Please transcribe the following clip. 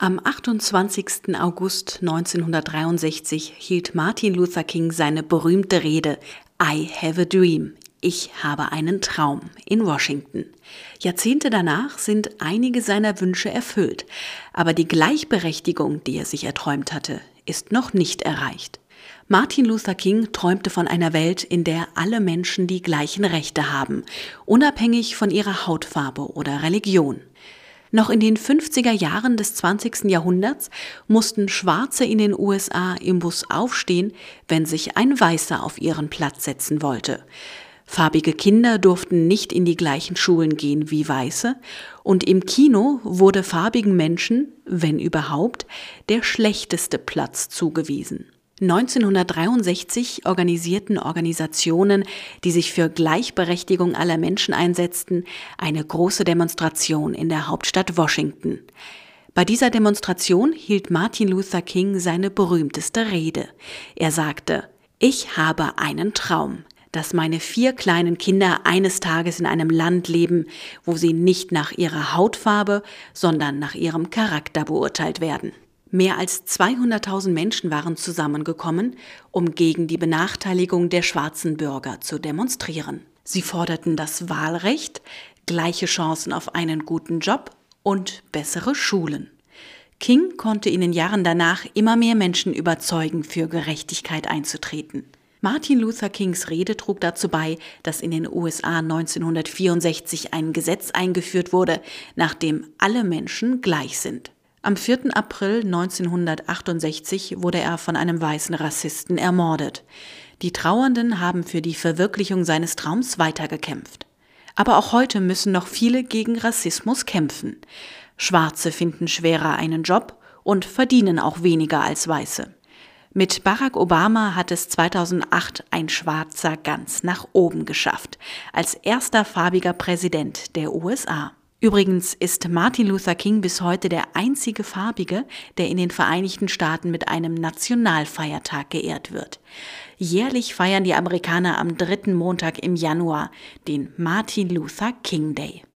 Am 28. August 1963 hielt Martin Luther King seine berühmte Rede I have a dream. Ich habe einen Traum in Washington. Jahrzehnte danach sind einige seiner Wünsche erfüllt, aber die Gleichberechtigung, die er sich erträumt hatte, ist noch nicht erreicht. Martin Luther King träumte von einer Welt, in der alle Menschen die gleichen Rechte haben, unabhängig von ihrer Hautfarbe oder Religion. Noch in den 50er Jahren des 20. Jahrhunderts mussten Schwarze in den USA im Bus aufstehen, wenn sich ein Weißer auf ihren Platz setzen wollte. Farbige Kinder durften nicht in die gleichen Schulen gehen wie Weiße, und im Kino wurde farbigen Menschen, wenn überhaupt, der schlechteste Platz zugewiesen. 1963 organisierten Organisationen, die sich für Gleichberechtigung aller Menschen einsetzten, eine große Demonstration in der Hauptstadt Washington. Bei dieser Demonstration hielt Martin Luther King seine berühmteste Rede. Er sagte, ich habe einen Traum, dass meine vier kleinen Kinder eines Tages in einem Land leben, wo sie nicht nach ihrer Hautfarbe, sondern nach ihrem Charakter beurteilt werden. Mehr als 200.000 Menschen waren zusammengekommen, um gegen die Benachteiligung der schwarzen Bürger zu demonstrieren. Sie forderten das Wahlrecht, gleiche Chancen auf einen guten Job und bessere Schulen. King konnte in den Jahren danach immer mehr Menschen überzeugen, für Gerechtigkeit einzutreten. Martin Luther Kings Rede trug dazu bei, dass in den USA 1964 ein Gesetz eingeführt wurde, nach dem alle Menschen gleich sind. Am 4. April 1968 wurde er von einem weißen Rassisten ermordet. Die Trauernden haben für die Verwirklichung seines Traums weitergekämpft. Aber auch heute müssen noch viele gegen Rassismus kämpfen. Schwarze finden schwerer einen Job und verdienen auch weniger als Weiße. Mit Barack Obama hat es 2008 ein Schwarzer ganz nach oben geschafft, als erster farbiger Präsident der USA. Übrigens ist Martin Luther King bis heute der einzige Farbige, der in den Vereinigten Staaten mit einem Nationalfeiertag geehrt wird. Jährlich feiern die Amerikaner am dritten Montag im Januar den Martin Luther King Day.